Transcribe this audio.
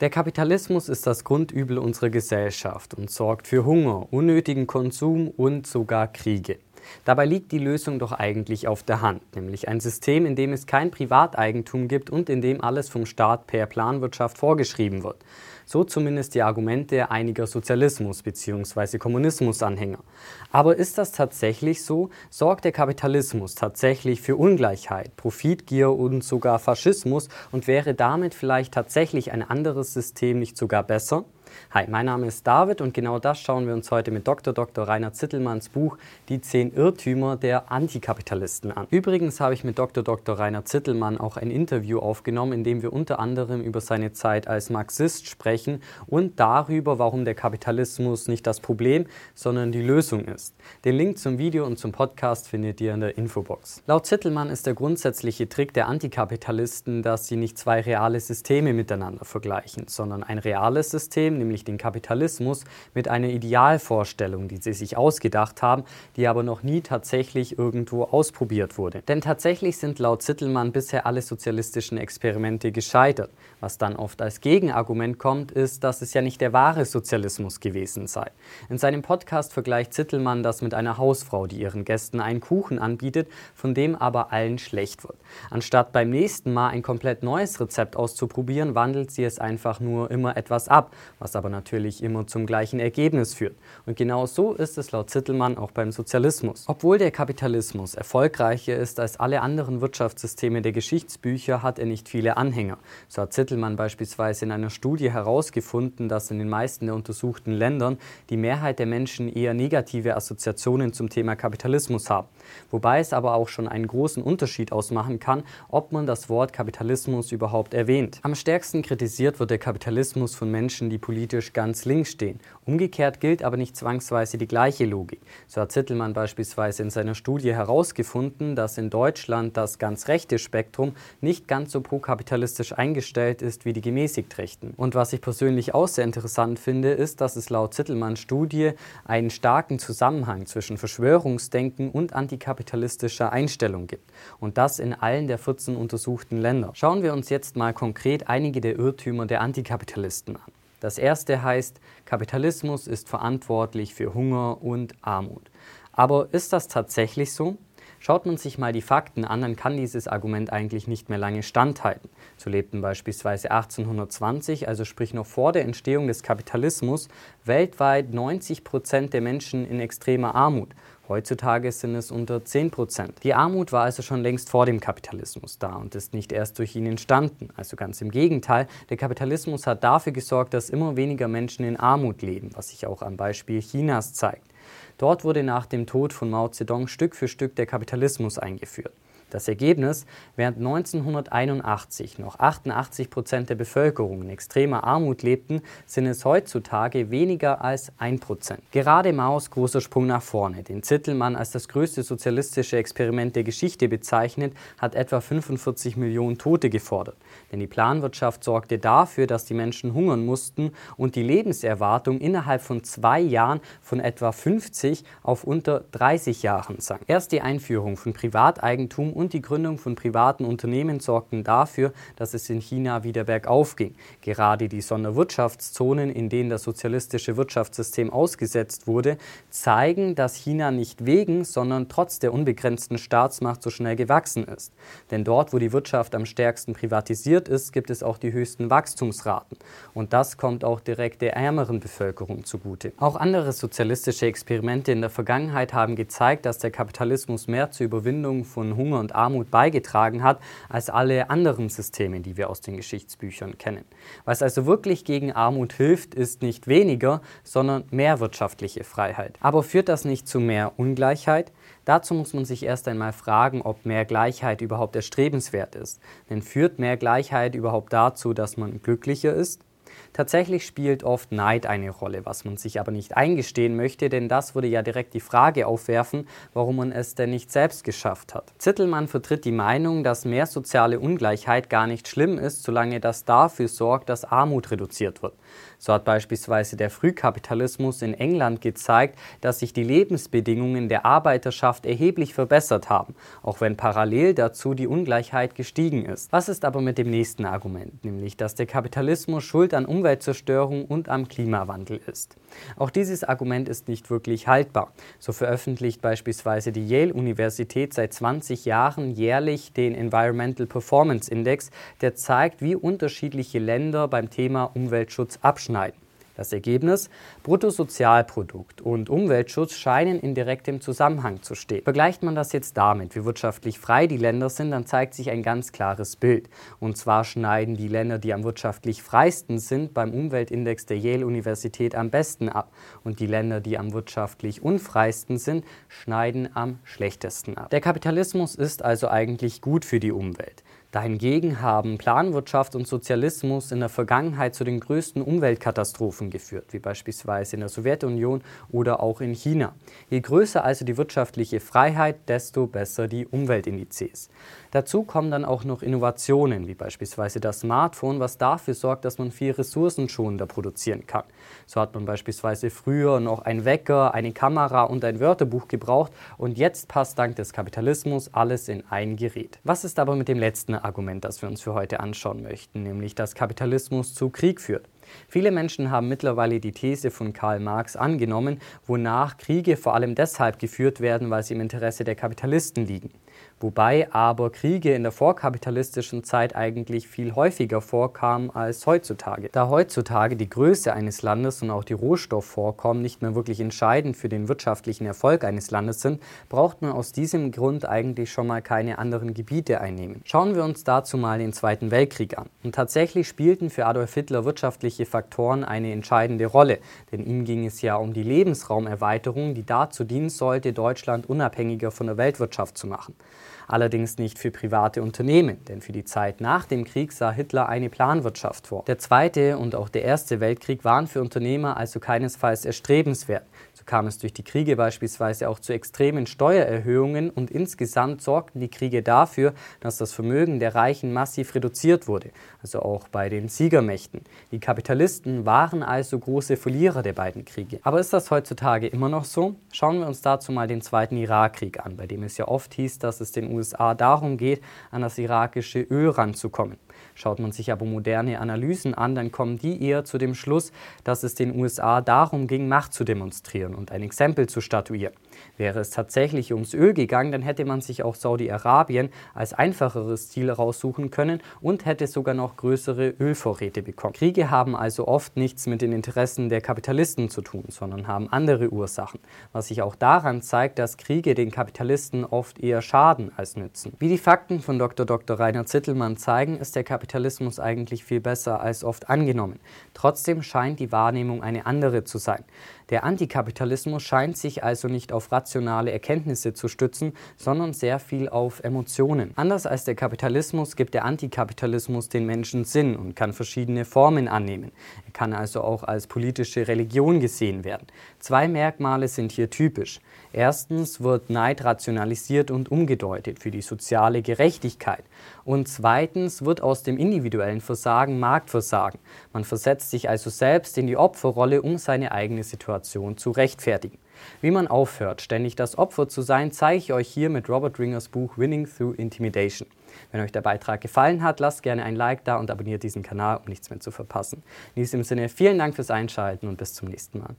Der Kapitalismus ist das Grundübel unserer Gesellschaft und sorgt für Hunger, unnötigen Konsum und sogar Kriege. Dabei liegt die Lösung doch eigentlich auf der Hand, nämlich ein System, in dem es kein Privateigentum gibt und in dem alles vom Staat per Planwirtschaft vorgeschrieben wird. So zumindest die Argumente einiger Sozialismus- bzw. Kommunismus-Anhänger. Aber ist das tatsächlich so? Sorgt der Kapitalismus tatsächlich für Ungleichheit, Profitgier und sogar Faschismus und wäre damit vielleicht tatsächlich ein anderes System nicht sogar besser? Hi, mein Name ist David und genau das schauen wir uns heute mit Dr. Dr. Rainer Zittelmanns Buch Die zehn Irrtümer der Antikapitalisten an. Übrigens habe ich mit Dr. Dr. Rainer Zittelmann auch ein Interview aufgenommen, in dem wir unter anderem über seine Zeit als Marxist sprechen und darüber, warum der Kapitalismus nicht das Problem, sondern die Lösung ist. Den Link zum Video und zum Podcast findet ihr in der Infobox. Laut Zittelmann ist der grundsätzliche Trick der Antikapitalisten, dass sie nicht zwei reale Systeme miteinander vergleichen, sondern ein reales System, nämlich den Kapitalismus, mit einer Idealvorstellung, die sie sich ausgedacht haben, die aber noch nie tatsächlich irgendwo ausprobiert wurde. Denn tatsächlich sind laut Zittelmann bisher alle sozialistischen Experimente gescheitert. Was dann oft als Gegenargument kommt, ist, dass es ja nicht der wahre Sozialismus gewesen sei. In seinem Podcast vergleicht Zittelmann das mit einer Hausfrau, die ihren Gästen einen Kuchen anbietet, von dem aber allen schlecht wird. Anstatt beim nächsten Mal ein komplett neues Rezept auszuprobieren, wandelt sie es einfach nur immer etwas ab, was aber natürlich immer zum gleichen Ergebnis führt. Und genau so ist es laut Zittelmann auch beim Sozialismus. Obwohl der Kapitalismus erfolgreicher ist als alle anderen Wirtschaftssysteme der Geschichtsbücher, hat er nicht viele Anhänger. So hat Zittelmann beispielsweise in einer Studie herausgefunden, dass in den meisten der untersuchten Ländern die Mehrheit der Menschen eher negative Assoziationen zum Thema Kapitalismus haben. Wobei es aber auch schon einen großen Unterschied ausmachen kann, ob man das Wort Kapitalismus überhaupt erwähnt. Am stärksten kritisiert wird der Kapitalismus von Menschen, die politisch politisch ganz links stehen. Umgekehrt gilt aber nicht zwangsweise die gleiche Logik. So hat Zittelmann beispielsweise in seiner Studie herausgefunden, dass in Deutschland das ganz rechte Spektrum nicht ganz so prokapitalistisch eingestellt ist wie die gemäßigt Rechten. Und was ich persönlich auch sehr interessant finde, ist, dass es laut Zittelmanns Studie einen starken Zusammenhang zwischen Verschwörungsdenken und antikapitalistischer Einstellung gibt. Und das in allen der 14 untersuchten Ländern. Schauen wir uns jetzt mal konkret einige der Irrtümer der Antikapitalisten an. Das erste heißt, Kapitalismus ist verantwortlich für Hunger und Armut. Aber ist das tatsächlich so? Schaut man sich mal die Fakten an, dann kann dieses Argument eigentlich nicht mehr lange standhalten. So lebten beispielsweise 1820, also sprich noch vor der Entstehung des Kapitalismus, weltweit 90 Prozent der Menschen in extremer Armut. Heutzutage sind es unter 10 Prozent. Die Armut war also schon längst vor dem Kapitalismus da und ist nicht erst durch ihn entstanden. Also ganz im Gegenteil, der Kapitalismus hat dafür gesorgt, dass immer weniger Menschen in Armut leben, was sich auch am Beispiel Chinas zeigt. Dort wurde nach dem Tod von Mao Zedong Stück für Stück der Kapitalismus eingeführt. Das Ergebnis, während 1981 noch 88 Prozent der Bevölkerung in extremer Armut lebten, sind es heutzutage weniger als 1 Prozent. Gerade Maos großer Sprung nach vorne, den Zittelmann als das größte sozialistische Experiment der Geschichte bezeichnet, hat etwa 45 Millionen Tote gefordert. Denn die Planwirtschaft sorgte dafür, dass die Menschen hungern mussten und die Lebenserwartung innerhalb von zwei Jahren von etwa 50 auf unter 30 Jahren sank. Erst die Einführung von Privateigentum und und die Gründung von privaten Unternehmen sorgten dafür, dass es in China wieder bergauf ging. Gerade die Sonderwirtschaftszonen, in denen das sozialistische Wirtschaftssystem ausgesetzt wurde, zeigen, dass China nicht wegen, sondern trotz der unbegrenzten Staatsmacht so schnell gewachsen ist. Denn dort, wo die Wirtschaft am stärksten privatisiert ist, gibt es auch die höchsten Wachstumsraten. Und das kommt auch direkt der ärmeren Bevölkerung zugute. Auch andere sozialistische Experimente in der Vergangenheit haben gezeigt, dass der Kapitalismus mehr zur Überwindung von Hunger und Armut beigetragen hat als alle anderen Systeme, die wir aus den Geschichtsbüchern kennen. Was also wirklich gegen Armut hilft, ist nicht weniger, sondern mehr wirtschaftliche Freiheit. Aber führt das nicht zu mehr Ungleichheit? Dazu muss man sich erst einmal fragen, ob mehr Gleichheit überhaupt erstrebenswert ist. Denn führt mehr Gleichheit überhaupt dazu, dass man glücklicher ist? Tatsächlich spielt oft Neid eine Rolle, was man sich aber nicht eingestehen möchte, denn das würde ja direkt die Frage aufwerfen, warum man es denn nicht selbst geschafft hat. Zittelmann vertritt die Meinung, dass mehr soziale Ungleichheit gar nicht schlimm ist, solange das dafür sorgt, dass Armut reduziert wird. So hat beispielsweise der Frühkapitalismus in England gezeigt, dass sich die Lebensbedingungen der Arbeiterschaft erheblich verbessert haben, auch wenn parallel dazu die Ungleichheit gestiegen ist. Was ist aber mit dem nächsten Argument, nämlich dass der Kapitalismus schuld an an Umweltzerstörung und am Klimawandel ist. Auch dieses Argument ist nicht wirklich haltbar. So veröffentlicht beispielsweise die Yale-Universität seit 20 Jahren jährlich den Environmental Performance Index, der zeigt, wie unterschiedliche Länder beim Thema Umweltschutz abschneiden. Das Ergebnis? Bruttosozialprodukt und Umweltschutz scheinen in direktem Zusammenhang zu stehen. Vergleicht man das jetzt damit, wie wirtschaftlich frei die Länder sind, dann zeigt sich ein ganz klares Bild. Und zwar schneiden die Länder, die am wirtschaftlich freisten sind, beim Umweltindex der Yale-Universität am besten ab. Und die Länder, die am wirtschaftlich unfreisten sind, schneiden am schlechtesten ab. Der Kapitalismus ist also eigentlich gut für die Umwelt. Dahingegen haben Planwirtschaft und Sozialismus in der Vergangenheit zu den größten Umweltkatastrophen geführt, wie beispielsweise in der Sowjetunion oder auch in China. Je größer also die wirtschaftliche Freiheit, desto besser die Umweltindizes. Dazu kommen dann auch noch Innovationen, wie beispielsweise das Smartphone, was dafür sorgt, dass man viel ressourcenschonender produzieren kann. So hat man beispielsweise früher noch einen Wecker, eine Kamera und ein Wörterbuch gebraucht und jetzt passt dank des Kapitalismus alles in ein Gerät. Was ist aber mit dem letzten Argument, das wir uns für heute anschauen möchten, nämlich dass Kapitalismus zu Krieg führt? Viele Menschen haben mittlerweile die These von Karl Marx angenommen, wonach Kriege vor allem deshalb geführt werden, weil sie im Interesse der Kapitalisten liegen wobei aber Kriege in der vorkapitalistischen Zeit eigentlich viel häufiger vorkamen als heutzutage. Da heutzutage die Größe eines Landes und auch die Rohstoffvorkommen nicht mehr wirklich entscheidend für den wirtschaftlichen Erfolg eines Landes sind, braucht man aus diesem Grund eigentlich schon mal keine anderen Gebiete einnehmen. Schauen wir uns dazu mal den Zweiten Weltkrieg an. Und tatsächlich spielten für Adolf Hitler wirtschaftliche Faktoren eine entscheidende Rolle, denn ihm ging es ja um die Lebensraumerweiterung, die dazu dienen sollte, Deutschland unabhängiger von der Weltwirtschaft zu machen allerdings nicht für private Unternehmen, denn für die Zeit nach dem Krieg sah Hitler eine Planwirtschaft vor. Der Zweite und auch der Erste Weltkrieg waren für Unternehmer also keinesfalls erstrebenswert. So kam es durch die Kriege beispielsweise auch zu extremen Steuererhöhungen und insgesamt sorgten die Kriege dafür, dass das Vermögen der Reichen massiv reduziert wurde, also auch bei den Siegermächten. Die Kapitalisten waren also große Verlierer der beiden Kriege. Aber ist das heutzutage immer noch so? Schauen wir uns dazu mal den Zweiten Irakkrieg an, bei dem es ja oft hieß, dass es den USA darum geht, an das irakische Öl ranzukommen. Schaut man sich aber moderne Analysen an, dann kommen die eher zu dem Schluss, dass es den USA darum ging, Macht zu demonstrieren und ein Exempel zu statuieren. Wäre es tatsächlich ums Öl gegangen, dann hätte man sich auch Saudi-Arabien als einfacheres Ziel raussuchen können und hätte sogar noch größere Ölvorräte bekommen. Kriege haben also oft nichts mit den Interessen der Kapitalisten zu tun, sondern haben andere Ursachen, was sich auch daran zeigt, dass Kriege den Kapitalisten oft eher schaden als nützen. Wie die Fakten von Dr. Dr. Rainer Zittelmann zeigen, ist der Kapitalismus eigentlich viel besser als oft angenommen. Trotzdem scheint die Wahrnehmung eine andere zu sein. Der Antikapitalismus scheint sich also nicht auf rationale Erkenntnisse zu stützen, sondern sehr viel auf Emotionen. Anders als der Kapitalismus gibt der Antikapitalismus den Menschen Sinn und kann verschiedene Formen annehmen. Er kann also auch als politische Religion gesehen werden. Zwei Merkmale sind hier typisch. Erstens wird Neid rationalisiert und umgedeutet für die soziale Gerechtigkeit. Und zweitens wird aus dem individuellen Versagen Marktversagen. Man versetzt sich also selbst in die Opferrolle, um seine eigene Situation zu rechtfertigen. Wie man aufhört, ständig das Opfer zu sein, zeige ich euch hier mit Robert Ringers Buch Winning Through Intimidation. Wenn euch der Beitrag gefallen hat, lasst gerne ein Like da und abonniert diesen Kanal, um nichts mehr zu verpassen. In diesem Sinne vielen Dank fürs Einschalten und bis zum nächsten Mal.